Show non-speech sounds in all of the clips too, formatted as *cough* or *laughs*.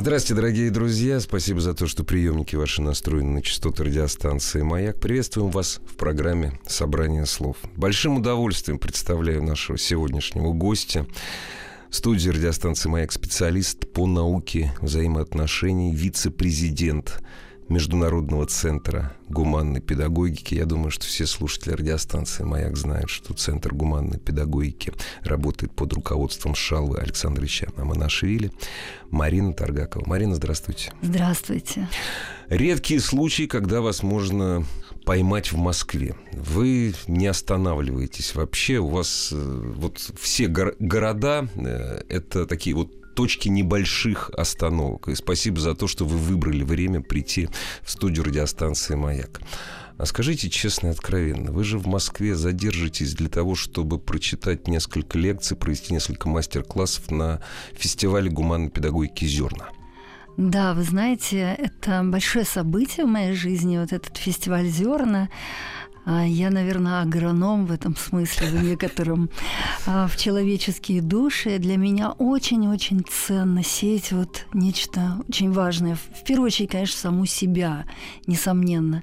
Здравствуйте, дорогие друзья. Спасибо за то, что приемники ваши настроены на частоты радиостанции «Маяк». Приветствуем вас в программе «Собрание слов». Большим удовольствием представляю нашего сегодняшнего гостя. В студии радиостанции «Маяк» специалист по науке взаимоотношений, вице-президент Международного центра гуманной педагогики. Я думаю, что все слушатели радиостанции «Маяк» знают, что Центр гуманной педагогики работает под руководством Шалвы Александровича Аманашвили. Марина Таргакова. Марина, здравствуйте. Здравствуйте. Редкие случаи, когда вас можно поймать в Москве. Вы не останавливаетесь вообще. У вас э, вот все гор- города э, это такие вот точки небольших остановок. И спасибо за то, что вы выбрали время прийти в студию радиостанции «Маяк». А скажите честно и откровенно, вы же в Москве задержитесь для того, чтобы прочитать несколько лекций, провести несколько мастер-классов на фестивале гуманной педагогики «Зерна». Да, вы знаете, это большое событие в моей жизни, вот этот фестиваль «Зерна». А, я, наверное, агроном в этом *laughs* смысле, в некотором, а, в человеческие души. Для меня очень-очень ценно сеять вот нечто очень важное. В первую очередь, конечно, саму себя, несомненно.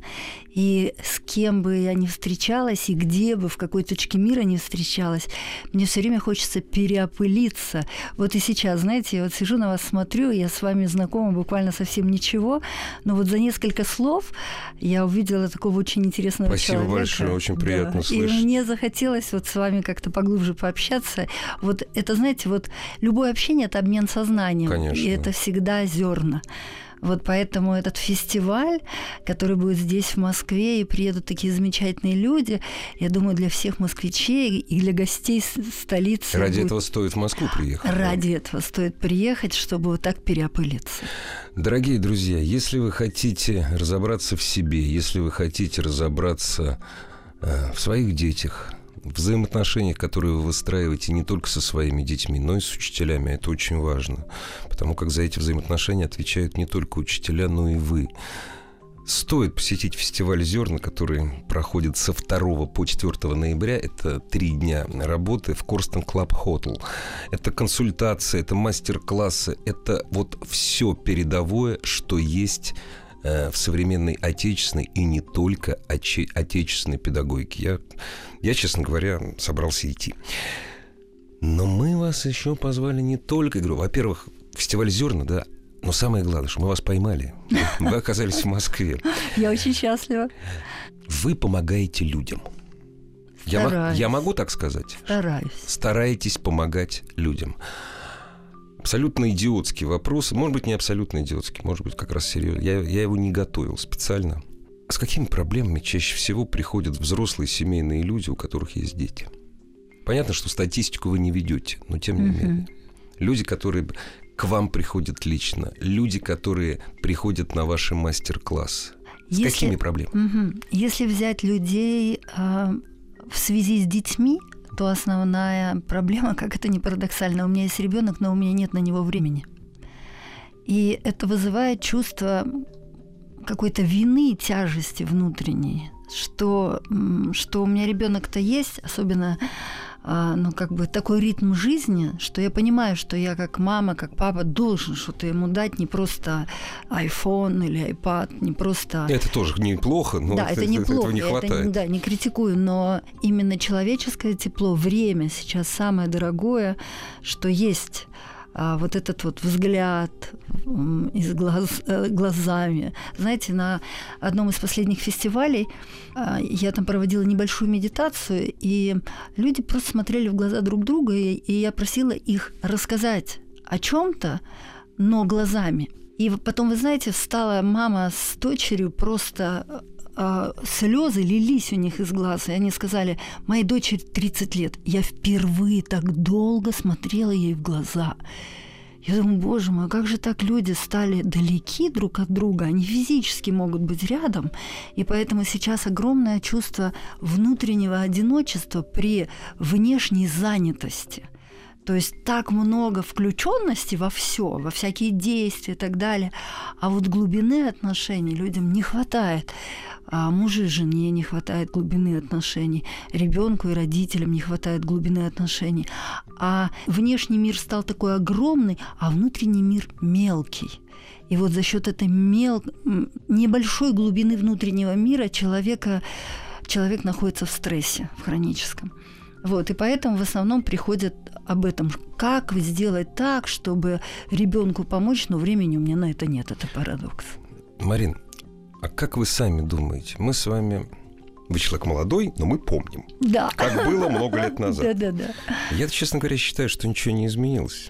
И с кем бы я ни встречалась, и где бы, в какой точке мира не встречалась, мне все время хочется переопылиться. Вот и сейчас, знаете, я вот сижу на вас, смотрю, я с вами знакома буквально совсем ничего, но вот за несколько слов я увидела такого очень интересного Спасибо человека. большое, очень приятно да. слышать. И мне захотелось вот с вами как-то поглубже пообщаться. Вот это, знаете, вот любое общение – это обмен сознанием. Конечно. И это всегда зерна. Вот поэтому этот фестиваль, который будет здесь, в Москве, и приедут такие замечательные люди, я думаю, для всех москвичей и для гостей столицы. Ради будет... этого стоит в Москву приехать. Ради да? этого стоит приехать, чтобы вот так переопылиться. Дорогие друзья, если вы хотите разобраться в себе, если вы хотите разобраться э, в своих детях, взаимоотношениях, которые вы выстраиваете не только со своими детьми, но и с учителями. Это очень важно, потому как за эти взаимоотношения отвечают не только учителя, но и вы. Стоит посетить фестиваль «Зерна», который проходит со 2 по 4 ноября. Это три дня работы в Korston Club Hotel. Это консультация, это мастер-классы, это вот все передовое, что есть в современной отечественной и не только отечественной педагогике. Я, я, честно говоря, собрался идти. Но мы вас еще позвали не только, говорю, во-первых, фестиваль «Зерна», да, но самое главное, что мы вас поймали. *laughs* Вы оказались в Москве. Я очень счастлива. Вы помогаете людям. Я, я могу так сказать? Стараюсь. Стараетесь помогать людям абсолютно идиотский вопрос. Может быть, не абсолютно идиотский, может быть, как раз серьезно. Я, я его не готовил специально. С какими проблемами чаще всего приходят взрослые семейные люди, у которых есть дети? Понятно, что статистику вы не ведете, но тем не менее. Люди, которые к вам приходят лично, люди, которые приходят на ваши мастер-классы. С Если, какими проблемами? Угу. Если взять людей э, в связи с детьми, то основная проблема, как это не парадоксально, у меня есть ребенок, но у меня нет на него времени. И это вызывает чувство какой-то вины, тяжести внутренней, что, что у меня ребенок-то есть, особенно ну, как бы такой ритм жизни, что я понимаю, что я как мама, как папа должен что-то ему дать, не просто iPhone или iPad, не просто... Это тоже неплохо, но да, это, это неплохо, этого не хватает. Это, да, не критикую, но именно человеческое тепло, время сейчас самое дорогое, что есть а, вот этот вот взгляд из глаз, э, глазами. Знаете, на одном из последних фестивалей а, я там проводила небольшую медитацию, и люди просто смотрели в глаза друг друга, и, я просила их рассказать о чем-то, но глазами. И потом, вы знаете, встала мама с дочерью просто э, слезы лились у них из глаз, и они сказали, моей дочери 30 лет, я впервые так долго смотрела ей в глаза. Я думаю, боже мой, как же так люди стали далеки друг от друга, они физически могут быть рядом, и поэтому сейчас огромное чувство внутреннего одиночества при внешней занятости – то есть так много включенности во все, во всякие действия и так далее. А вот глубины отношений людям не хватает. А мужу и жене не хватает глубины отношений, ребенку и родителям не хватает глубины отношений. А внешний мир стал такой огромный, а внутренний мир мелкий. И вот за счет этой мел... небольшой глубины внутреннего мира человека, человек находится в стрессе, в хроническом. Вот, и поэтому в основном приходят об этом. Как сделать так, чтобы ребенку помочь, но времени у меня на это нет. Это парадокс. Марин, а как вы сами думаете? Мы с вами вы человек молодой, но мы помним. Да. Как было много лет назад. Да, да, да. Я, честно говоря, считаю, что ничего не изменилось.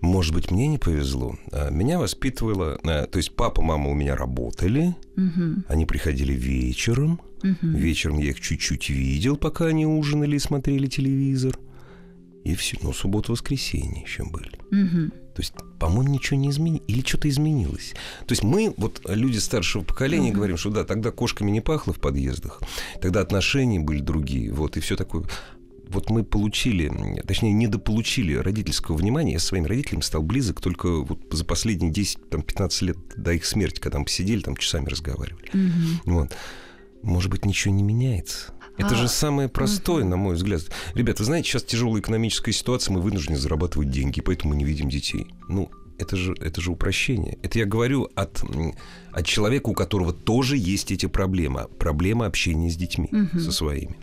Может быть, мне не повезло. А, меня воспитывала... А, то есть папа, мама у меня работали. Угу. Они приходили вечером. Угу. Вечером я их чуть-чуть видел, пока они ужинали и смотрели телевизор. И все. Ну, суббота-воскресенье еще были. Угу. То есть, по-моему, ничего не изменилось. Или что-то изменилось. То есть мы, вот люди старшего поколения, угу. говорим, что да, тогда кошками не пахло в подъездах, тогда отношения были другие, вот, и все такое. Вот мы получили, точнее, недополучили родительского внимания. Я со своими родителями стал близок только вот за последние 10-15 лет до их смерти, когда мы посидели, там часами разговаривали. Угу. Вот. Может быть, ничего не меняется. Это а, же самое простое, угу. на мой взгляд. Ребята, вы знаете, сейчас тяжелая экономическая ситуация, мы вынуждены зарабатывать деньги, поэтому мы не видим детей. Ну, это же, это же упрощение. Это я говорю от, от человека, у которого тоже есть эти проблемы. Проблема общения с детьми, угу. со своими.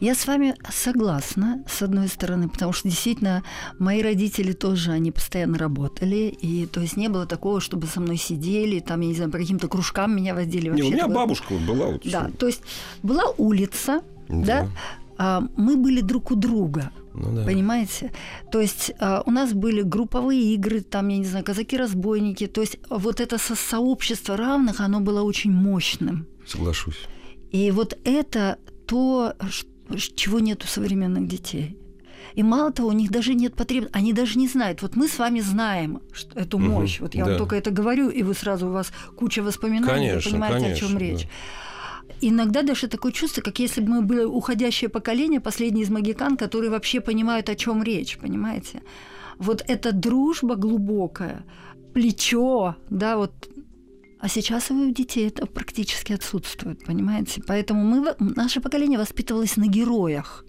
Я с вами согласна, с одной стороны, потому что действительно мои родители тоже, они постоянно работали, и то есть не было такого, чтобы со мной сидели, там, я не знаю, по каким-то кружкам меня водили. Не, у меня такое... бабушка была. Вот да, то есть была улица, да, да? А, мы были друг у друга. Ну, да. Понимаете? То есть а, у нас были групповые игры, там, я не знаю, казаки-разбойники. То есть вот это со сообщество равных, оно было очень мощным. Соглашусь. И вот это то, чего нет у современных детей. И мало того, у них даже нет потребности, они даже не знают. Вот мы с вами знаем что, эту мощь. Угу, вот я да. вам только это говорю, и вы сразу у вас куча воспоминаний, конечно, вы понимаете, конечно, о чем речь. Да. Иногда даже такое чувство, как если бы мы были уходящее поколение, последний из магикан, которые вообще понимают, о чем речь, понимаете? Вот эта дружба глубокая, плечо, да, вот а сейчас у детей это практически отсутствует, понимаете? Поэтому мы, наше поколение воспитывалось на героях.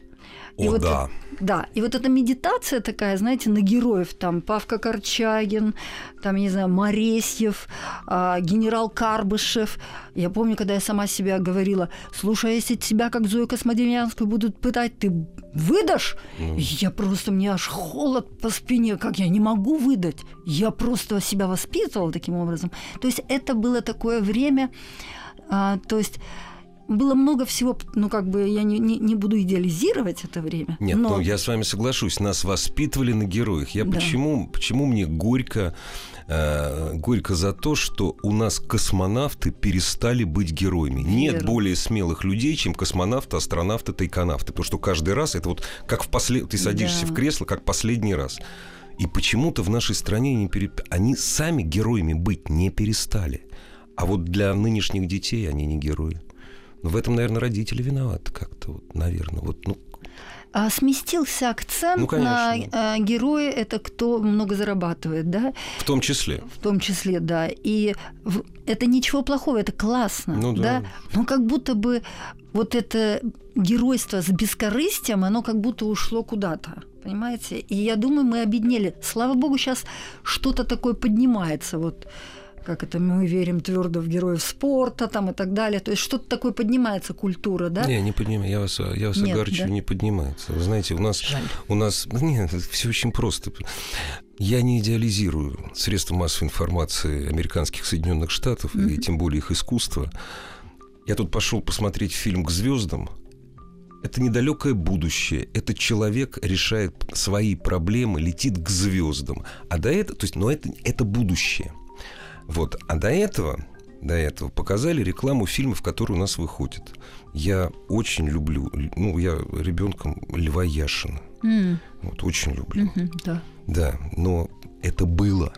И О, вот, да. Да, и вот эта медитация такая, знаете, на героев, там Павка Корчагин, там, не знаю, Моресьев, э, генерал Карбышев. Я помню, когда я сама себя говорила, слушай, а если тебя, как Зою Космодемьянскую, будут пытать, ты выдашь? Mm. Я просто, мне аж холод по спине, как я не могу выдать. Я просто себя воспитывала таким образом. То есть это было такое время, э, то есть было много всего, ну как бы я не, не, не буду идеализировать это время. Нет, но... ну я с вами соглашусь, нас воспитывали на героях. Я да. почему, почему мне горько, э, горько за то, что у нас космонавты перестали быть героями. Верно. Нет более смелых людей, чем космонавты, астронавты, тайконавты, потому что каждый раз это вот как в послед... ты садишься да. в кресло, как последний раз. И почему-то в нашей стране не пере... они сами героями быть не перестали. А вот для нынешних детей они не герои. Но в этом, наверное, родители виноваты как-то, вот, наверное. Вот, ну, а сместился акцент ну, на э, героя, это кто много зарабатывает, да? В том числе. В том числе, да. И в, это ничего плохого, это классно, ну, да. да. Но как будто бы вот это геройство с бескорыстием, оно как будто ушло куда-то. Понимаете? И я думаю, мы обеднели. Слава богу, сейчас что-то такое поднимается. Вот как это мы верим твердо в героев спорта там и так далее. То есть что-то такое поднимается культура, да? Не, не поднимается. Я вас, я вас Нет, огорчу, да? не поднимается. Вы знаете, у нас, Жаль. у нас, *laughs* нет, все очень просто. Я не идеализирую средства массовой информации американских Соединенных Штатов mm-hmm. и тем более их искусство. Я тут пошел посмотреть фильм к звездам. Это недалекое будущее. Этот человек решает свои проблемы, летит к звездам. А до этого, то есть, но это, это будущее. Вот. А до этого, до этого показали рекламу фильмов, которые у нас выходят. Я очень люблю, ну, я ребенком Льва Яшина. Mm. Вот, очень люблю. Mm-hmm, да. Да, но это было.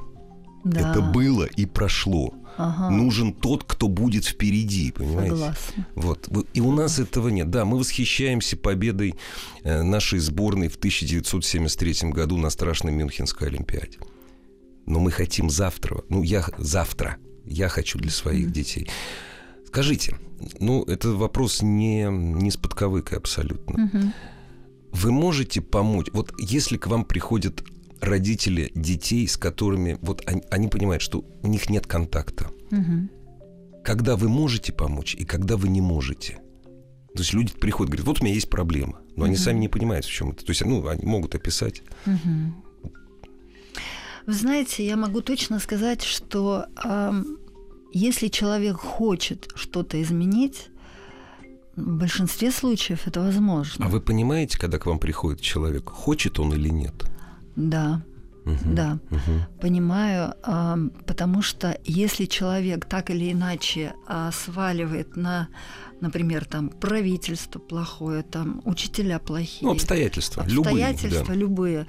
Да. Это было и прошло. Ага. Нужен тот, кто будет впереди, понимаете? Согласна. Вот. И у нас этого нет. Да, мы восхищаемся победой э, нашей сборной в 1973 году на страшной Мюнхенской Олимпиаде. Но мы хотим завтра. Ну, я завтра. Я хочу для своих детей. Скажите, ну, это вопрос не, не с подковыкой абсолютно. Мгм. Вы можете помочь? Вот если к вам приходят родители детей, с которыми вот они, они понимают, что у них нет контакта, когда вы можете помочь и когда вы не можете. То есть люди приходят, говорят, вот у меня есть проблема, но они сами не понимают, в чем это. То есть, ну, они могут описать. Вы знаете, я могу точно сказать, что ам, если человек хочет что-то изменить, в большинстве случаев это возможно. А вы понимаете, когда к вам приходит человек, хочет он или нет? Да, Мгм. да, Мгм. понимаю, ам, потому что если человек так или иначе а, сваливает на, например, там правительство плохое, там учителя плохие, Ну, обстоятельства. Любые. обстоятельства да. любые, а,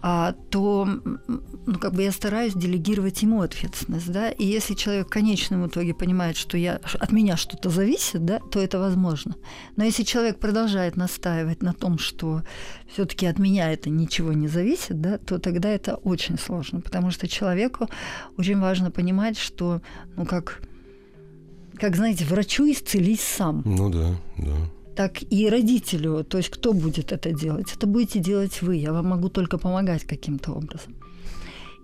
то м, ну, как бы я стараюсь делегировать ему ответственность, да, и если человек в конечном итоге понимает, что я, от меня что-то зависит, да, то это возможно. Но если человек продолжает настаивать на том, что все-таки от меня это ничего не зависит, да, то тогда это очень сложно, потому что человеку очень важно понимать, что, ну как, как знаете, врачу исцелись сам Ну да, да. Так и родителю. То есть кто будет это делать? Это будете делать вы. Я вам могу только помогать каким-то образом.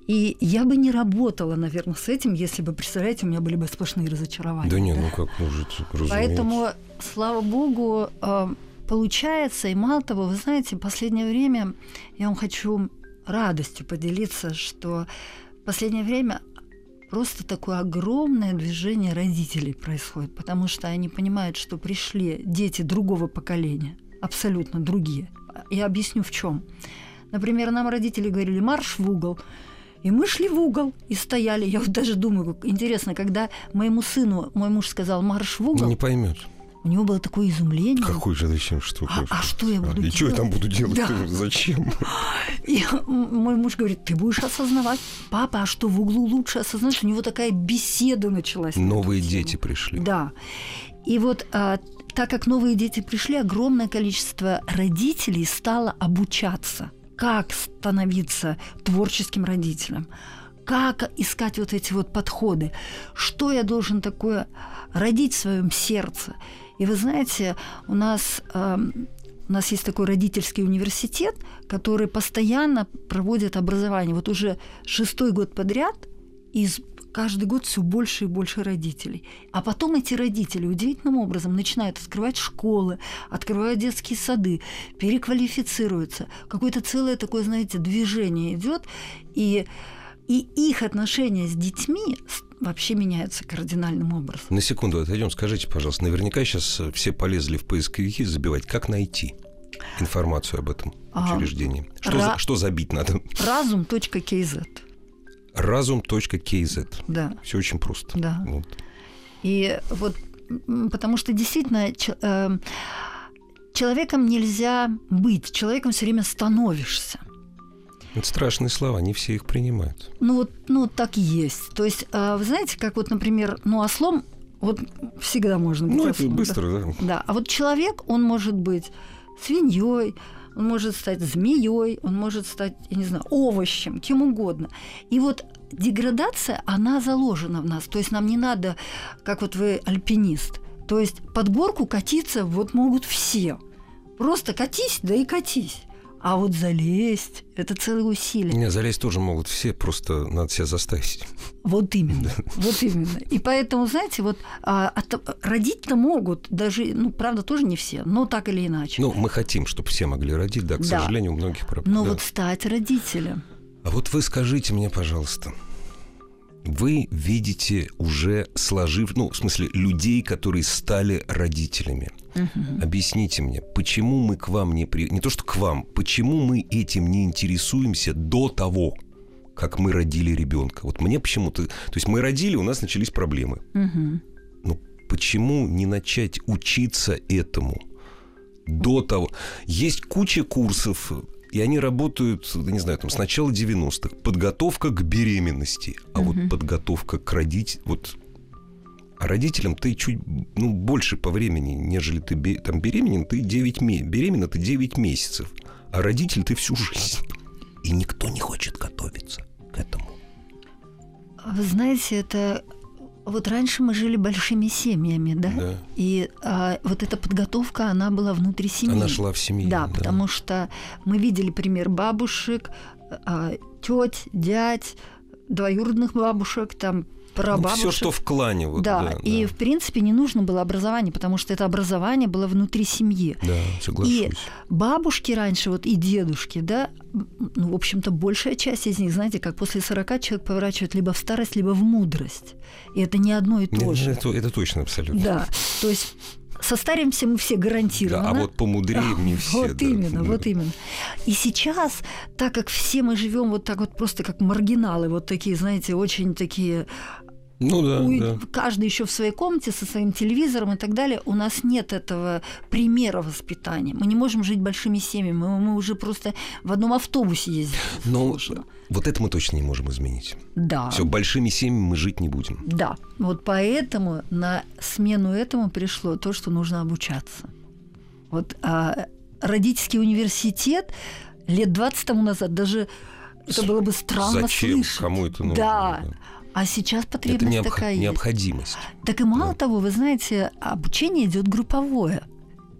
И я бы не работала, наверное, с этим, если бы, представляете, у меня были бы сплошные разочарования. Да не, ну как может, разумеется. Поэтому, слава богу, э, получается, и мало того, вы знаете, в последнее время я вам хочу радостью поделиться, что в последнее время просто такое огромное движение родителей происходит, потому что они понимают, что пришли дети другого поколения, абсолютно другие. Я объясню в чем. Например, нам родители говорили марш в угол, и мы шли в угол и стояли. Я вот даже думаю, как интересно, когда моему сыну мой муж сказал марш в угол, не поймет. У него было такое изумление. Какой же зачем что? А- а что я буду И что я там делать? буду делать? Да. *laughs* Зачем? *laughs* И мой муж говорит, ты будешь осознавать. Папа, а что в углу лучше осознать? У него такая беседа началась. на Новые тему. дети пришли. Да. И вот а, так как новые дети пришли, огромное количество родителей стало обучаться, как становиться творческим родителем, как искать вот эти вот подходы, что я должен такое родить в своем сердце. И вы знаете, у нас эм, у нас есть такой родительский университет, который постоянно проводит образование. Вот уже шестой год подряд из каждый год все больше и больше родителей. А потом эти родители удивительным образом начинают открывать школы, открывают детские сады, переквалифицируются. Какое-то целое такое, знаете, движение идет, и, и их отношения с детьми вообще меняются кардинальным образом. На секунду отойдем. Скажите, пожалуйста, наверняка сейчас э, все полезли в поисковики забивать, как найти информацию об этом А, учреждении. Что, ра- за- что забить надо? Разум.кз. Разум.kz. Да. Все очень просто. Да. Вот. И вот потому что действительно э, человеком нельзя быть, человеком все время становишься. Это страшные слова, не все их принимают. Ну вот, ну так и есть. То есть, э, вы знаете, как вот, например, ну ослом вот всегда можно быть Ну, это ослом, да? быстро, да. Да, а вот человек, он может быть свиньей, он может стать змеей, он может стать, я не знаю, овощем, кем угодно. И вот деградация, она заложена в нас. То есть нам не надо, как вот вы альпинист, то есть под горку катиться вот могут все. Просто катись, да и катись. А вот залезть – это целое усилие. Не, залезть тоже могут все, просто надо себя заставить. Вот именно, *laughs* вот именно. И поэтому, знаете, вот а, родить-то могут, даже, ну, правда, тоже не все, но так или иначе. Ну, мы хотим, чтобы все могли родить, да, к Да. сожалению, у многих проблем. но да. вот стать родителем. А вот вы скажите мне, пожалуйста, вы видите уже сложив, ну, в смысле, людей, которые стали родителями. Объясните мне, почему мы к вам не при... Не то, что к вам, почему мы этим не интересуемся до того, как мы родили ребенка? Вот мне почему-то... То есть мы родили, у нас начались проблемы. Мгм. Ну, почему не начать учиться этому до того? Есть куча курсов, И они работают, не знаю, там, с начала 90-х. Подготовка к беременности. А угу. вот подготовка к родить... Вот а родителям ты чуть ну, больше по времени, нежели ты там беременен, ты 9 месяцев. Беременна ты 9 месяцев. А родитель ты всю жизнь. И никто не хочет готовиться к этому. Вы знаете, это вот раньше мы жили большими семьями, да? Да. И а, вот эта подготовка, она была внутри семьи. Она шла в семье. Да, да. потому что мы видели пример бабушек, а, теть, дядь, двоюродных бабушек, там прабабушек. Ну, все, что в клане. Вот, да, да, и, да. в принципе, не нужно было образование, потому что это образование было внутри семьи. Да, соглашусь. И бабушки раньше, вот и дедушки, да, ну, в общем-то, большая часть из них, знаете, как после 40 человек поворачивает либо в старость, либо в мудрость. И это не одно и то же. Это, это точно абсолютно. Да, то есть состаримся мы все гарантированно. Да, а вот помудреем *laughs* не все. Вот да. именно, вот именно. И сейчас, так как все мы живем вот так вот просто как маргиналы, вот такие, знаете, очень такие ну да, у, да. Каждый еще в своей комнате со своим телевизором и так далее. У нас нет этого примера воспитания. Мы не можем жить большими семьями. Мы, мы уже просто в одном автобусе ездим. Но вот это мы точно не можем изменить. Да. Все, большими семьями мы жить не будем. Да. Вот поэтому на смену этому пришло то, что нужно обучаться. Вот а, родительский университет лет 20 тому назад даже это было бы странно Зачем? слышать. Кому это нужно? Да. А сейчас потребность это необх... такая необходимость. есть. Так и мало да. того, вы знаете, обучение идет групповое.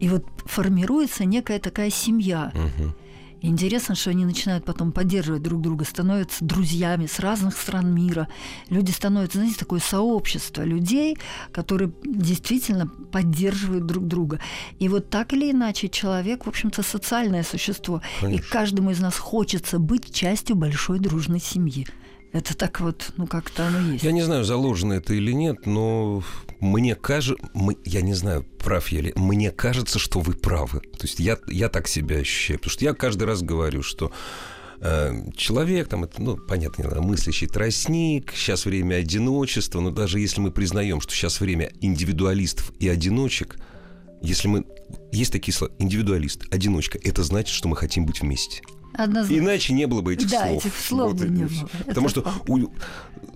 И вот формируется некая такая семья. Угу. Интересно, что они начинают потом поддерживать друг друга, становятся друзьями с разных стран мира. Люди становятся, знаете, такое сообщество людей, которые действительно поддерживают друг друга. И вот так или иначе человек, в общем-то, социальное существо. Конечно. И каждому из нас хочется быть частью большой дружной семьи. Это так вот, ну как-то оно есть. Я не знаю, заложено это или нет, но мне кажется, я не знаю, прав я ли, мне кажется, что вы правы. То есть я, я так себя ощущаю. Потому что я каждый раз говорю, что э, человек, там, это, ну, понятно, мыслящий тростник, сейчас время одиночества, но даже если мы признаем, что сейчас время индивидуалистов и одиночек, если мы... Есть такие слова, индивидуалист, одиночка, это значит, что мы хотим быть вместе. Однозначно. Иначе не было бы этих да, слов. этих слов вот, бы не было. Потому что у,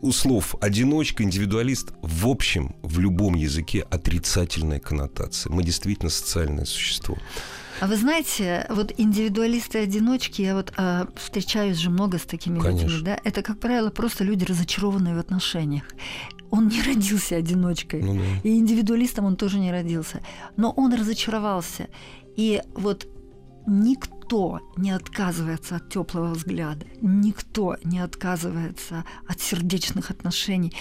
у слов одиночка, индивидуалист в общем в любом языке отрицательная коннотация. Мы действительно социальное существо. А вы знаете, вот индивидуалисты-одиночки, я вот а, встречаюсь же много с такими Конечно. людьми, да, это, как правило, просто люди, разочарованные в отношениях. Он не *laughs* родился одиночкой, ну, да. и индивидуалистом он тоже не родился, но он разочаровался. И вот никто не отказывается от теплого взгляда, никто не отказывается от сердечных отношений.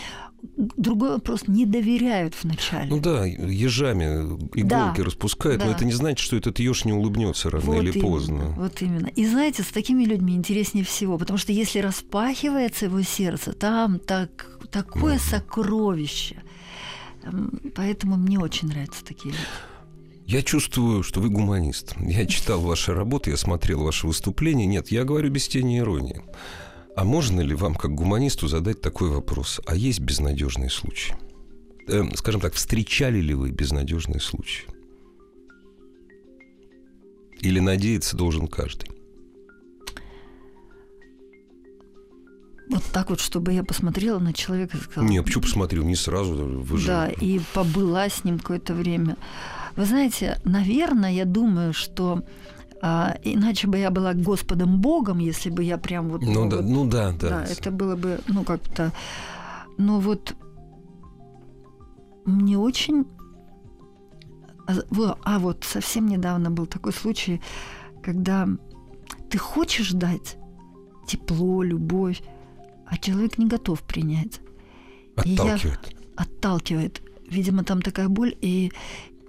Другой вопрос, не доверяют вначале. Ну да, ежами иголки да, распускают, да. но это не значит, что этот еж не улыбнется рано вот или именно, поздно. Вот именно. И знаете, с такими людьми интереснее всего, потому что если распахивается его сердце, там так, такое угу. сокровище. Поэтому мне очень нравятся такие люди. Я чувствую, что вы гуманист. Я читал ваши работы, я смотрел ваши выступления. Нет, я говорю без тени иронии. А можно ли вам, как гуманисту, задать такой вопрос? А есть безнадежные случаи? Э, скажем так, встречали ли вы безнадежные случаи? Или надеяться должен каждый? Вот так вот, чтобы я посмотрела на человека и сказала... Не, почему посмотрел? Не сразу. Вы же... Да, и побыла с ним какое-то время. Вы знаете, наверное, я думаю, что а, иначе бы я была Господом Богом, если бы я прям вот... Ну, ну да, вот, ну да, да. Да, это было бы, ну как-то... Но вот мне очень... А, а вот совсем недавно был такой случай, когда ты хочешь дать тепло, любовь, а человек не готов принять. Отталкивает. И я, отталкивает. Видимо, там такая боль, и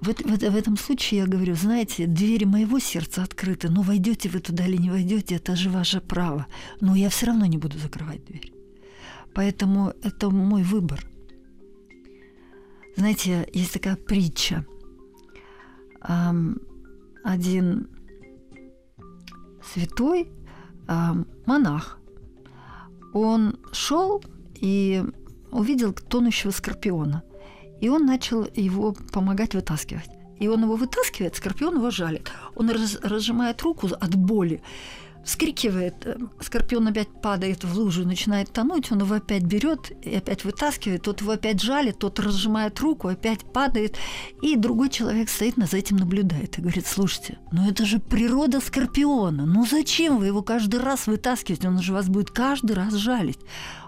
в, в, в этом случае я говорю, знаете, двери моего сердца открыты, но войдете вы туда или не войдете, это же ваше право. Но я все равно не буду закрывать дверь. Поэтому это мой выбор. Знаете, есть такая притча. Один святой монах, он шел и увидел тонущего скорпиона – и он начал его помогать вытаскивать. И он его вытаскивает, скорпион его жалит. Он раз, разжимает руку от боли, вскрикивает, э, скорпион опять падает в лужу, начинает тонуть, он его опять берет и опять вытаскивает, тот его опять жалит, тот разжимает руку, опять падает, и другой человек стоит за этим наблюдает и говорит, слушайте, ну это же природа скорпиона, ну зачем вы его каждый раз вытаскиваете, он же вас будет каждый раз жалить.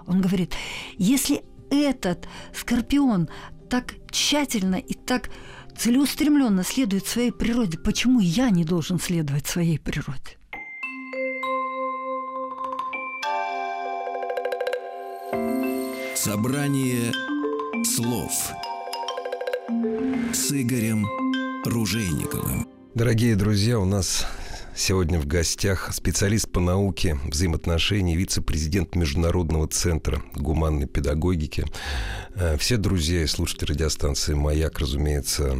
Он говорит, если этот скорпион так тщательно и так целеустремленно следует своей природе, почему я не должен следовать своей природе? Собрание слов с Игорем Ружейниковым. Дорогие друзья, у нас Сегодня в гостях специалист по науке взаимоотношений, вице-президент Международного центра гуманной педагогики. Э, все друзья и слушатели радиостанции «Маяк», разумеется,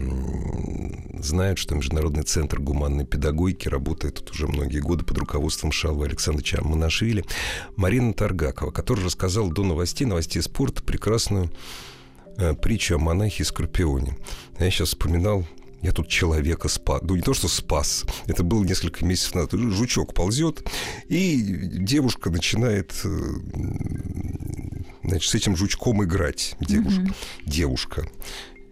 знают, что Международный центр гуманной педагогики работает тут уже многие годы под руководством Шалва Александровича Монашвили. Марина Таргакова, которая рассказала до новостей, новостей спорта, прекрасную э, притчу о монахе и скорпионе. Я сейчас вспоминал я тут человека спас. Ну, не то, что спас. Это было несколько месяцев назад. Жучок ползет, и девушка начинает э, значит, с этим жучком играть. Девушка. Угу. девушка.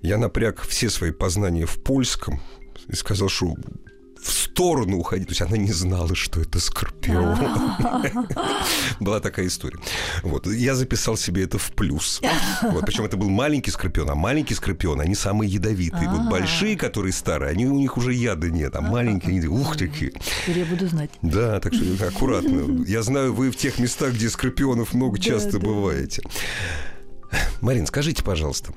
Я напряг все свои познания в польском и сказал, что в сторону уходить. То есть она не знала, что это скорпион. *laughs* Была такая история. Вот. Я записал себе это в плюс. Вот. Причем это был маленький скорпион, а маленький скорпион, они самые ядовитые. Вот большие, которые старые, они, у них уже яда нет, а маленькие, они ух, такие. я буду знать. Да, так что аккуратно. *laughs* Я знаю, вы в тех местах, где скорпионов много, часто бываете. Марин, скажите, пожалуйста,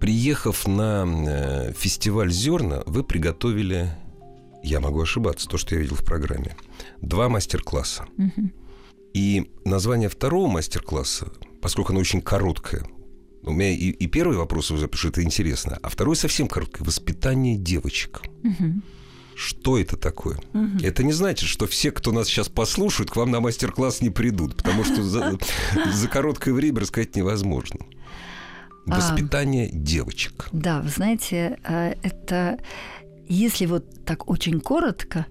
приехав на э, фестиваль зерна, вы приготовили я могу ошибаться, то, что я видел в программе. Два мастер-класса. Угу. И название второго мастер-класса, поскольку оно очень короткое, у меня и, и первый вопрос уже, потому что это интересно, а второй совсем короткий. Воспитание девочек. Угу. Что это такое? Угу. Это не значит, что все, кто нас сейчас послушают, к вам на мастер-класс не придут, потому что за, *laughs* за короткое время рассказать невозможно. А, Воспитание девочек. Да, вы знаете, э, это если вот так очень коротко,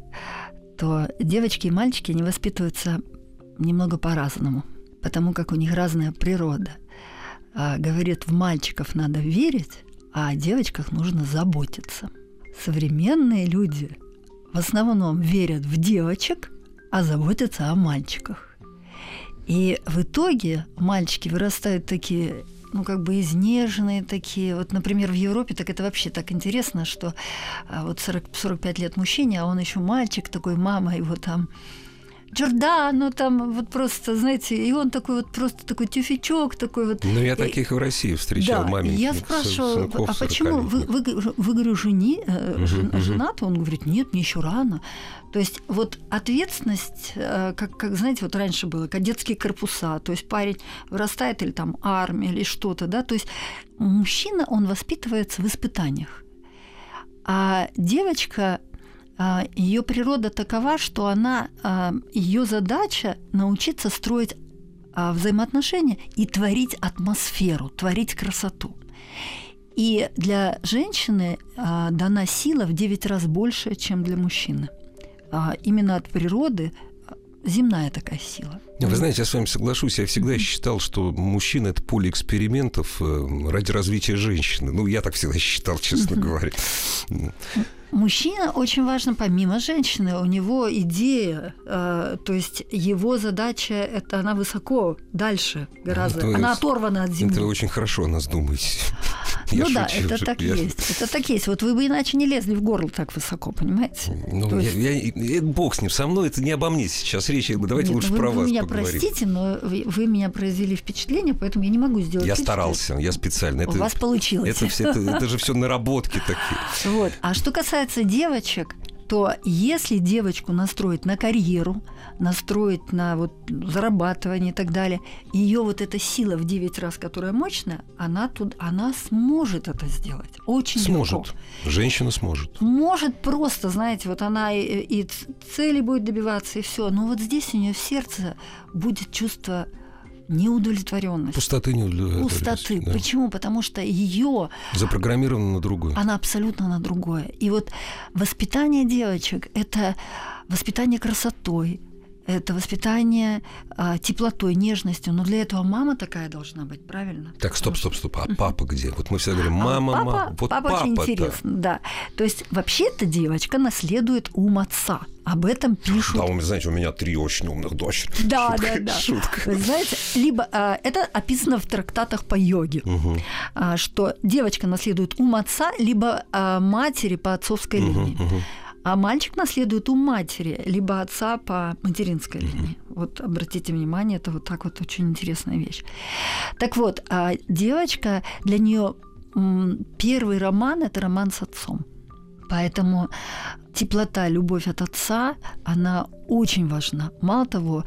то девочки и мальчики, они воспитываются немного по-разному, потому как у них разная природа. А, говорит, в мальчиков надо верить, а о девочках нужно заботиться. Современные люди в основном верят в девочек, а заботятся о мальчиках. И в итоге мальчики вырастают такие ну, как бы изнеженные такие. Вот, например, в Европе так это вообще так интересно, что а, вот 40, 45 лет мужчине, а он еще мальчик такой, мама его там Джордано, там вот просто, знаете, и он такой вот просто такой тюфячок такой вот. Ну, я таких и в России встречал, да, маменьких. Я спрашиваю, а почему вы, вы, вы, говорю, жени, жен, uh-huh. женат? Он говорит, нет, мне еще рано. То есть вот ответственность, э, как, как, знаете, вот раньше было, кадетские корпуса, то есть парень вырастает или там армия или что-то, да, то есть мужчина, он воспитывается в испытаниях. А девочка ее природа такова, что она, а, ее задача научиться строить а, взаимоотношения и творить атмосферу, творить красоту. И для женщины дана сила в 9 раз больше, чем для мужчины. Именно от природы земная такая сила. Вы знаете, я с вами соглашусь. Я всегда считал, что мужчина – это поле экспериментов э, ради развития женщины. Ну, я так всегда считал, честно говоря. Мужчина очень важно, помимо женщины, у него идея, э, то есть его задача это она высоко, дальше гораздо, это она оторвана от земли. Это вы очень хорошо о нас думаете. *laughs* Ну да, это так есть. Это так есть. Вот вы бы иначе не лезли в горло так высоко, понимаете? Ну, я, бог с ним, со мной это не обо мне сейчас речь. Давайте лучше ну про вас Вы меня простите, но вы, меня произвели впечатление, поэтому я не могу сделать Я старался, я специально. У вас получилось. Это, все, это, это же все наработки такие. *laughs* Вот. А что касается касается девочек, то если девочку настроить на карьеру, настроить на вот зарабатывание и так далее, ее вот эта сила в 9 раз, которая мощная, она тут, она сможет это сделать. Очень сможет. легко. Женщина сможет. Может просто, знаете, вот она и, и цели будет добиваться, и все. Но вот здесь у нее в сердце будет чувство неудовлетворенность. Пустоты неудовлетворенность. Пустоты. Да. Почему? Потому что ее запрограммирована на другое. Она абсолютно на другое. И вот воспитание девочек это воспитание красотой, это воспитание а, теплотой, нежностью. Но для этого мама такая должна быть, правильно? Так, стоп, стоп, стоп. А *laughs* папа где? Вот мы все говорим, мама, а папа, мама. Вот папа очень интересно, да. То есть вообще-то девочка наследует ум отца. Об этом пишут. Да, вы знаете, у меня три очень умных дочери. *laughs* Да, Шутка, да, да. Шутка. Вы знаете, либо а, это описано в трактатах по йоге, Мгм. а, что девочка наследует ум отца, либо а, матери по отцовской Мгм, линии. мгм. А мальчик наследует у матери, либо отца по материнской линии. Вот обратите внимание, это вот так вот очень интересная вещь. Так вот, а девочка для нее первый роман это роман с отцом. Поэтому теплота, любовь от отца, она очень важна. Мало того,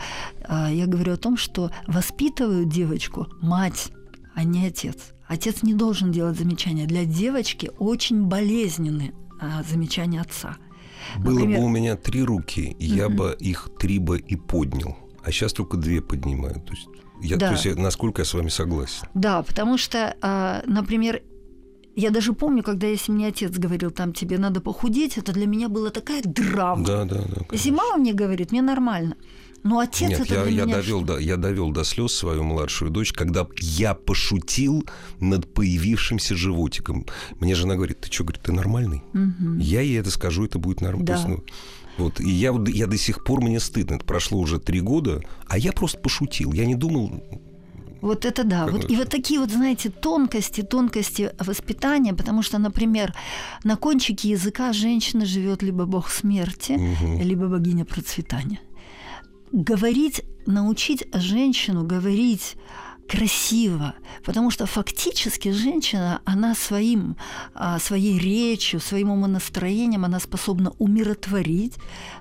а, я говорю о том, что воспитывают девочку мать, а не отец. Отец не должен делать замечания. Для девочки очень болезненны а, замечания отца. Было Например- бы у меня три руки, я Мгм. бы их три бы и поднял. А сейчас только две поднимаю. То есть, я, Да. то есть я- насколько я с вами согласен. Да, потому что, а, например, я даже помню, когда если мне отец говорил, там тебе надо похудеть, это для меня была такая драма. Да, да, да. Если мама мне говорит, мне нормально. Но отец Нет, это я, для я меня довел, что? до, я довел до слез свою младшую дочь, когда я пошутил над появившимся животиком. Мне жена говорит, ты что, говорит, ты нормальный? Мгм. Я ей это скажу, это будет нормально. Да. Ну, вот, и я, я до сих пор, мне стыдно. Это прошло уже три года, а я просто пошутил. Я не думал... Вот это да. Вот, и вот такие вот, знаете, тонкости, тонкости воспитания, потому что, например, на кончике языка женщины живет либо бог смерти, Мгм. либо богиня процветания. Говорить, научить женщину говорить красиво, потому что фактически женщина, она своим, а, своей речью, своим умонастроением, она способна умиротворить,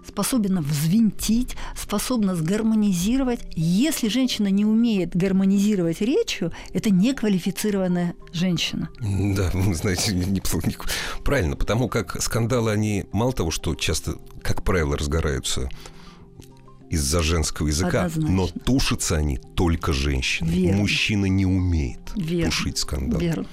способна взвинтить, способна сгармонизировать. Если женщина не умеет гармонизировать речью, это неквалифицированная женщина. Да, вы знаете, не- не- не- правильно, потому как скандалы, они мало того, что часто, как правило, разгораются из-за женского языка, Однозначно. но тушатся они только женщины. Верно. Мужчина не умеет Верно. тушить скандал. Верно.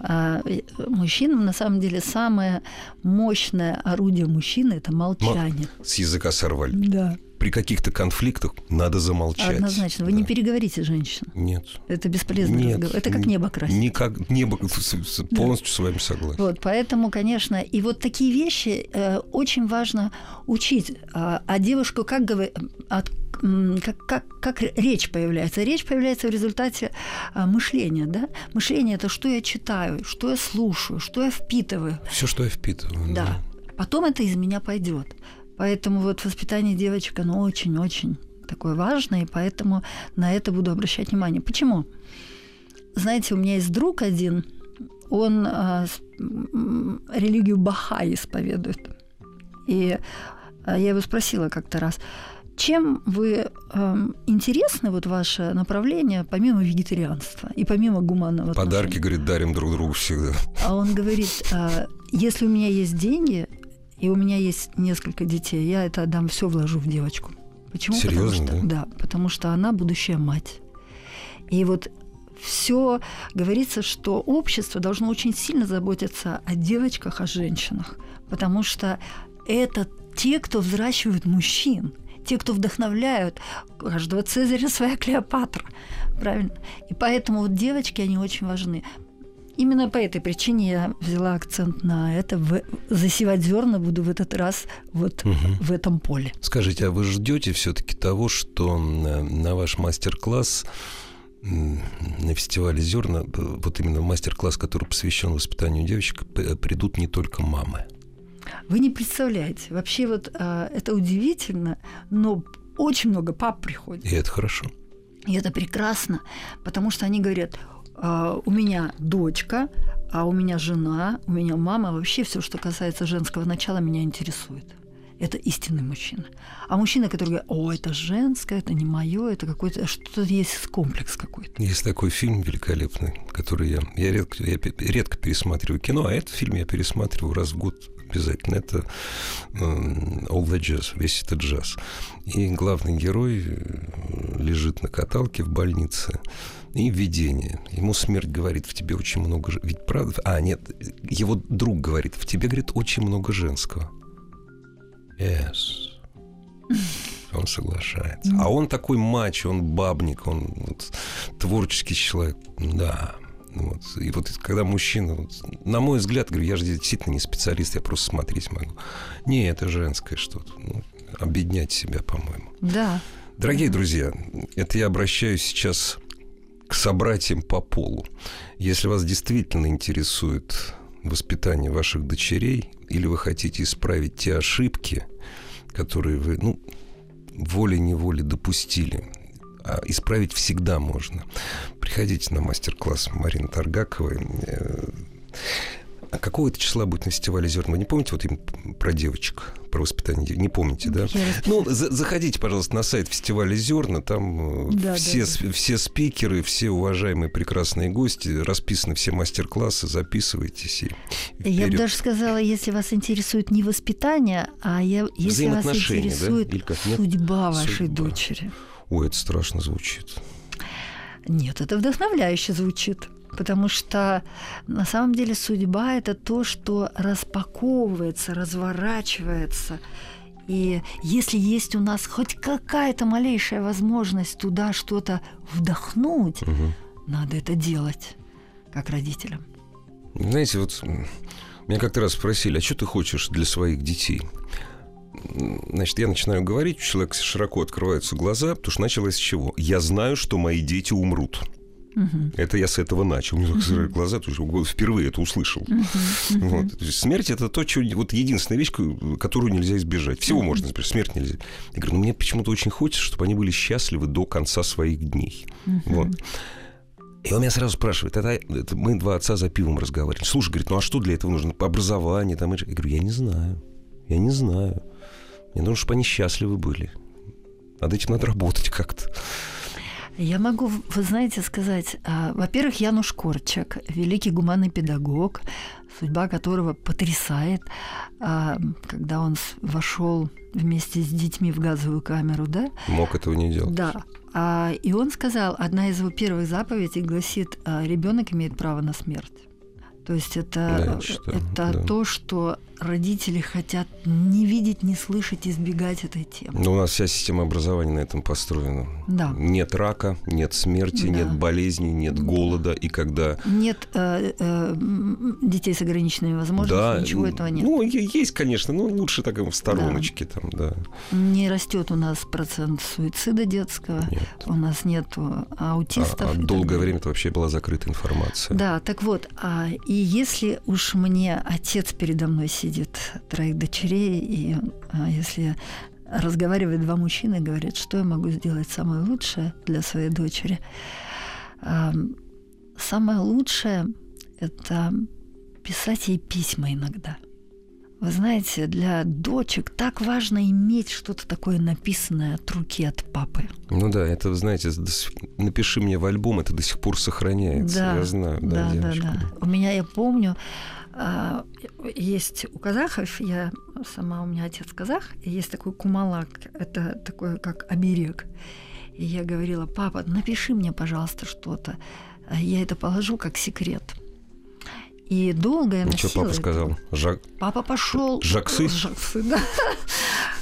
А, э, Мужчинам на самом деле самое мощное орудие мужчины это молчание. С языка сорвали. Да, При каких-то конфликтах надо замолчать. однозначно. Вы Да. не переговорите женщин. Нет. Это бесполезный Нет. разговор. Это как небо красить. Никак небо полностью с вами согласен. Вот, поэтому, конечно, и вот такие вещи э, очень важно учить. А, а девушку как говорит, как, как, как речь появляется? Речь появляется в результате а, мышления, да? Мышление – это что я читаю, что я слушаю, что я впитываю. Все, что я впитываю. Да. Потом это из меня пойдет. Поэтому вот воспитание девочек, оно очень-очень такое важное, и поэтому на это буду обращать внимание. Почему? Знаете, у меня есть друг один, он м, религию Бахаи исповедует. И а, я его спросила как-то раз, чем вы эм, интересны, вот ваше направление, помимо вегетарианства и помимо гуманного Подарки, отношения?» говорит, дарим друг другу всегда. А он говорит, а, если у меня есть деньги, и у меня есть несколько детей, я это отдам, все вложу в девочку. Почему? Серьезно, потому что, да? потому что она будущая мать. И вот все говорится, что общество должно очень сильно заботиться о девочках, о женщинах, потому что это те, кто взращивают мужчин, те, кто вдохновляют. У каждого Цезаря своя Клеопатра, правильно? И поэтому вот девочки, они очень важны. Именно по этой причине я взяла акцент на это. В- засевать зерна буду в этот раз вот Мгм. в этом поле. Скажите, а вы ждете все-таки того, что на, на ваш мастер-класс на фестивале Зерна, п- вот именно мастер-класс, который посвящен воспитанию девочек, п- придут не только мамы? Вы не представляете, вообще вот а, это удивительно, но очень много пап приходит. И это хорошо. И это прекрасно, потому что они говорят, «А, у меня дочка, а у меня жена, у меня мама, вообще все, что касается женского начала, меня интересует. Это истинный мужчина. А мужчина, который говорит, о, это женское, это не мое, это какой-то, что-то есть комплекс какой-то. Есть такой фильм великолепный, который я, я, редко, я редко пересматриваю кино, а этот фильм я пересматриваю раз в год обязательно. Это м, All the Jazz, весь этот джаз. И главный герой э, лежит на каталке в больнице, и видение. Ему смерть говорит, в тебе очень много... Ведь правда... А, нет, его друг говорит, в тебе, говорит, очень много женского. Yes. *laughs* Он соглашается. А он такой матч, он бабник, он вот, творческий человек. Да. Вот. И вот когда мужчина, вот, на мой взгляд, говорю, я же действительно не специалист, я просто смотреть могу. Не, это женское что-то. Ну, объединять себя, по-моему. Да. Дорогие друзья, это я обращаюсь сейчас к собратьям по полу. Если вас действительно интересует воспитание ваших дочерей, или вы хотите исправить те ошибки, которые вы, ну, волей-неволей допустили, а исправить всегда можно. Приходите на мастер-класс Марины Таргаковой. А какого это числа будет на фестивале зерна? Вы не помните вот им про девочек, про воспитание Не помните, да? Ну, за заходите, пожалуйста, на сайт фестиваля зерна. Там э, да, все, да, да. все спикеры, все уважаемые прекрасные гости, расписаны все мастер-классы, записывайтесь. И я бы даже сказала, если вас интересует не воспитание, а я, если вас интересует да? как, судьба вашей судьба. дочери. Ой, это страшно звучит. Нет, это вдохновляюще звучит. Потому что на самом деле судьба это то, что распаковывается, разворачивается. И если есть у нас хоть какая-то малейшая возможность туда что-то вдохнуть, угу. надо это делать, как родителям. Знаете, вот меня как-то раз спросили, а что ты хочешь для своих детей? Значит, я начинаю говорить, у человека широко открываются глаза, потому что началось с чего? Я знаю, что мои дети умрут. Угу. Это я с этого начал. У меня угу. глаза, тоже впервые это услышал. Угу. Вот. То есть смерть это то, что, вот единственная вещь, которую нельзя избежать. Всего угу. можно избежать, смерть нельзя. Я говорю, ну мне почему-то очень хочется, чтобы они были счастливы до конца своих дней. Угу. Вот. И он меня сразу спрашивает, это, это мы два отца за пивом разговариваем. Слушай, говорит, ну а что для этого нужно? Образование там? Я говорю, я не знаю. Я не знаю. Мне нужно, чтобы они счастливы были. Над этим надо работать как-то. Я могу, вы знаете, сказать, а, во-первых, Януш Корчак, великий гуманный педагог, судьба которого потрясает, а, когда он вошел вместе с детьми в газовую камеру, да? Мог этого не делать. Да. А, и он сказал, одна из его первых заповедей гласит, ребенок имеет право на смерть. То есть это, да, это да. то, что родители хотят не видеть, не слышать, избегать этой темы. Но у нас вся система образования на этом построена. Да. Нет рака, нет смерти, да. нет болезни, нет голода. И когда... Нет э, э, детей с ограниченными возможностями, да. ничего этого нет. Ну, есть, конечно, но лучше так в стороночке да. там, да. Не растет у нас процент суицида детского. Нет. У нас нет аутистов. А, а долгое время это вообще была закрыта информация. Да, так вот, а, и если уж мне отец передо мной сидит, троих дочерей, и а, если разговаривают два мужчины, говорят, что я могу сделать самое лучшее для своей дочери. Самое лучшее – это писать ей письма иногда. Вы знаете, для дочек так важно иметь что-то такое написанное от руки от папы. Ну да, это, вы знаете, напиши мне в альбом, это до сих пор сохраняется. Да, я знаю, да, да, девочка. да, да. У меня, я помню, а, есть у казахов, я сама, у меня отец казах, есть такой кумалак, это такое как оберег. И я говорила, папа, напиши мне, пожалуйста, что-то. А я это положу как секрет. И долго я носила. Что папа сказал? Жак... Папа пошел. Жаксы? Жаксы, да.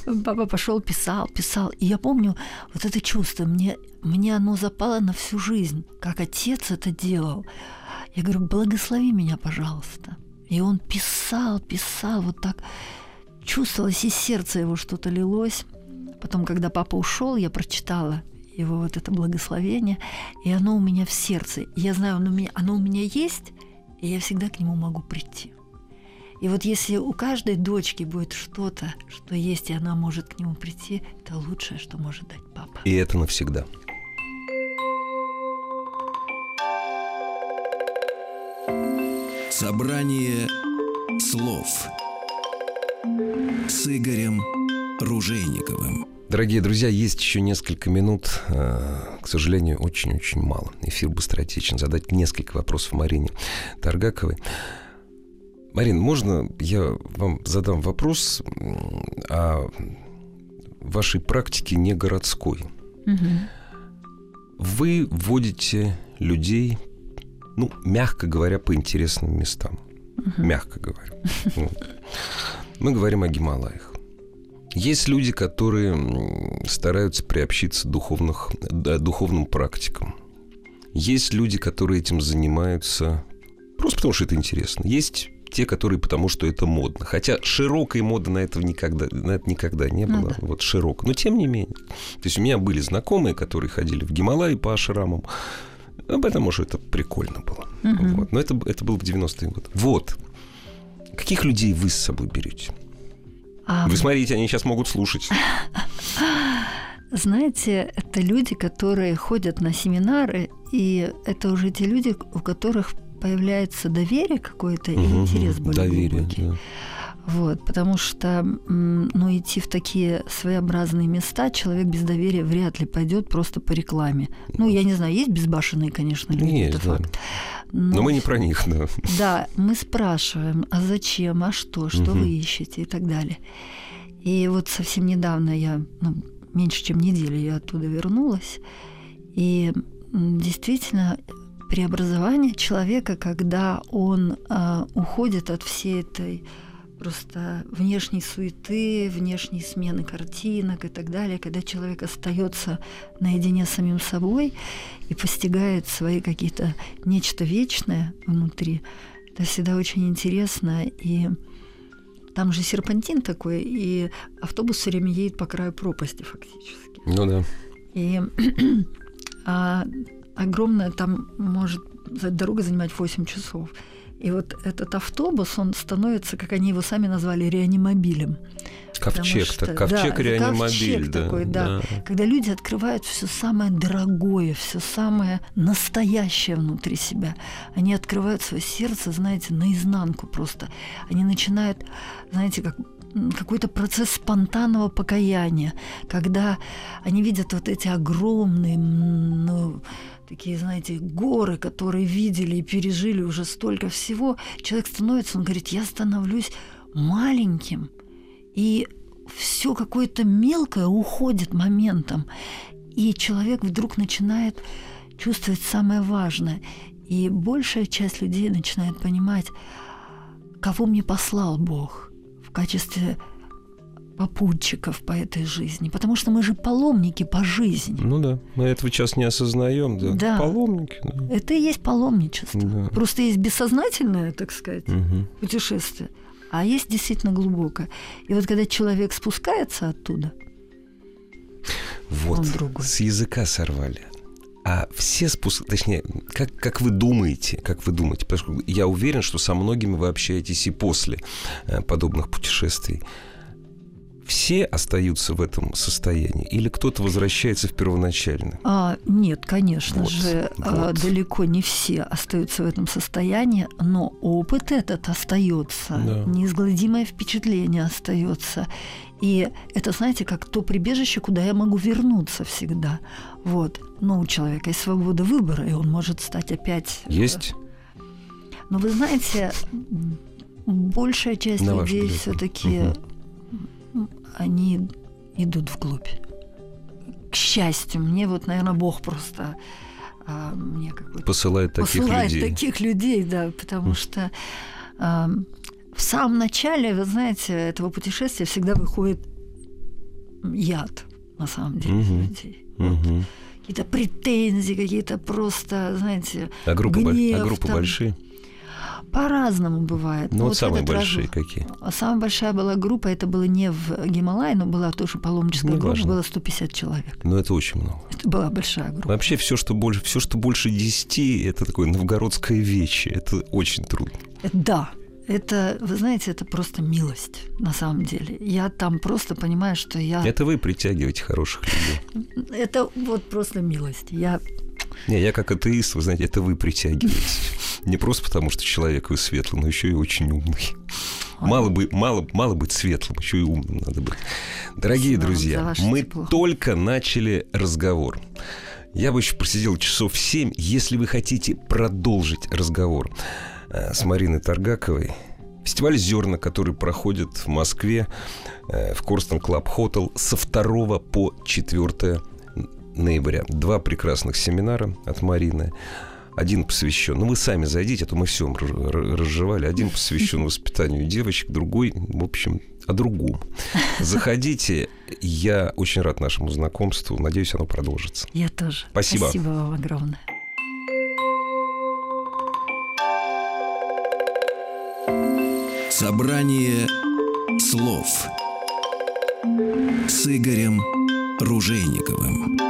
*laughs* Папа пошел, писал, писал. И я помню вот это чувство, мне, мне оно запало на всю жизнь, как отец это делал. Я говорю, благослови меня, пожалуйста. И он писал, писал, вот так чувствовалось, из сердца его что-то лилось. Потом, когда папа ушел, я прочитала его вот это благословение, и оно у меня в сердце. Я знаю, оно у меня, оно у меня есть, и я всегда к нему могу прийти. И вот если у каждой дочки будет что-то, что есть, и она может к нему прийти, это лучшее, что может дать папа. И это навсегда. Собрание слов с Игорем Ружейниковым. Дорогие друзья, есть еще несколько минут. Э, к сожалению, очень-очень мало. Эфир быстротечен. Задать несколько вопросов Марине Таргаковой. Марин, можно я вам задам вопрос о вашей практике не городской? Угу. Вы вводите людей ну, мягко говоря, по интересным местам. Угу. Мягко говоря. Мы говорим о Гималаях. Есть люди, которые стараются приобщиться духовных, духовным практикам. Есть люди, которые этим занимаются просто потому, что это интересно. Есть те, которые потому, что это модно. Хотя широкой моды на это никогда, на это никогда не было. Ну, да. Вот широко. Но тем не менее. То есть у меня были знакомые, которые ходили в Гималай по ашрамам. Потому что это прикольно было. Угу. Вот. Но это, это было в 90-е годы. Вот. Каких людей вы с собой берете? А... Вы смотрите, они сейчас могут слушать. Знаете, это люди, которые ходят на семинары, и это уже те люди, у которых появляется доверие какое-то угу, и интерес более доверие, глубокий. Да. Вот, потому что ну, идти в такие своеобразные места человек без доверия вряд ли пойдет просто по рекламе. Ну, я не знаю, есть безбашенные, конечно, люди, есть, это да. факт. Но, Но мы не про них, да. Да, мы спрашиваем, а зачем, а что, что угу. вы ищете и так далее. И вот совсем недавно я, ну, меньше чем неделю я оттуда вернулась, и действительно преобразование человека, когда он э, уходит от всей этой просто внешней суеты, внешней смены картинок и так далее, когда человек остается наедине с самим собой и постигает свои какие-то нечто вечное внутри. Это всегда очень интересно. И там же серпантин такой, и автобус все время едет по краю пропасти фактически. Ну да. И *clears throat* а, огромная там может дорога занимать 8 часов. И вот этот автобус, он становится, как они его сами назвали, реанимобилем. Ковчег, что, так, ковчег да, реанимобиль, ковчег да, такой, да, да. Когда люди открывают все самое дорогое, все самое настоящее внутри себя, они открывают свое сердце, знаете, наизнанку просто. Они начинают, знаете, как какой-то процесс спонтанного покаяния, когда они видят вот эти огромные, ну, такие, знаете, горы, которые видели и пережили уже столько всего, человек становится, он говорит, я становлюсь маленьким, и все какое-то мелкое уходит моментом, и человек вдруг начинает чувствовать самое важное. И большая часть людей начинает понимать, кого мне послал Бог в качестве попутчиков по этой жизни, потому что мы же паломники по жизни. Ну да, мы этого сейчас не осознаем, да. да. Паломники. Да. Это и есть паломничество. Да. Просто есть бессознательное, так сказать, угу. путешествие, а есть действительно глубокое. И вот когда человек спускается оттуда, вот, он другой. с языка сорвали. А все спуск... Точнее, как, как вы думаете, как вы думаете, потому что я уверен, что со многими вы общаетесь и после э, подобных путешествий все остаются в этом состоянии или кто-то возвращается в первоначальное? А, нет, конечно вот, же, а, вот. далеко не все остаются в этом состоянии, но опыт этот остается, да. неизгладимое впечатление остается. И это, знаете, как то прибежище, куда я могу вернуться всегда. Вот. Но у человека есть свобода выбора, и он может стать опять... Э, есть? Но вы знаете, большая часть На людей все-таки угу они идут вглубь. К счастью, мне вот, наверное, Бог просто а, мне как бы посылает таких посылает людей. таких людей, да, потому mm. что а, в самом начале, вы знаете, этого путешествия всегда выходит яд, на самом деле, mm-hmm. людей. Mm-hmm. Вот. Какие-то претензии, какие-то просто, знаете, а группы, гнев, а группы там, большие? По-разному бывает. Ну, вот, вот самые большие раз... какие? Самая большая была группа, это было не в Гималай, но была тоже паломническая ну, группа, важно. было 150 человек. Ну, это очень много. Это была большая группа. Вообще все, что больше, все, что больше 10, это такое новгородское вече. Это очень трудно. Да, это, вы знаете, это просто милость на самом деле. Я там просто понимаю, что я... Это вы притягиваете хороших людей. Это вот просто милость. Я не, я как атеист, вы знаете, это вы притягиваете. Не просто потому, что человек вы светлый, но еще и очень умный. Мало, бы, мало, мало быть светлым, еще и умным надо быть. Дорогие Спасибо друзья, мы тепло. только начали разговор. Я бы еще просидел часов семь, если вы хотите продолжить разговор э, с Мариной Таргаковой. Фестиваль «Зерна», который проходит в Москве э, в Korston Club Hotel со 2 по 4 ноября. Два прекрасных семинара от Марины. Один посвящен, ну вы сами зайдите, а то мы все разжевали. Один посвящен воспитанию девочек, другой, в общем, о другом. Заходите, я очень рад нашему знакомству, надеюсь, оно продолжится. Я тоже. Спасибо. Спасибо вам огромное. Собрание слов с Игорем Ружейниковым.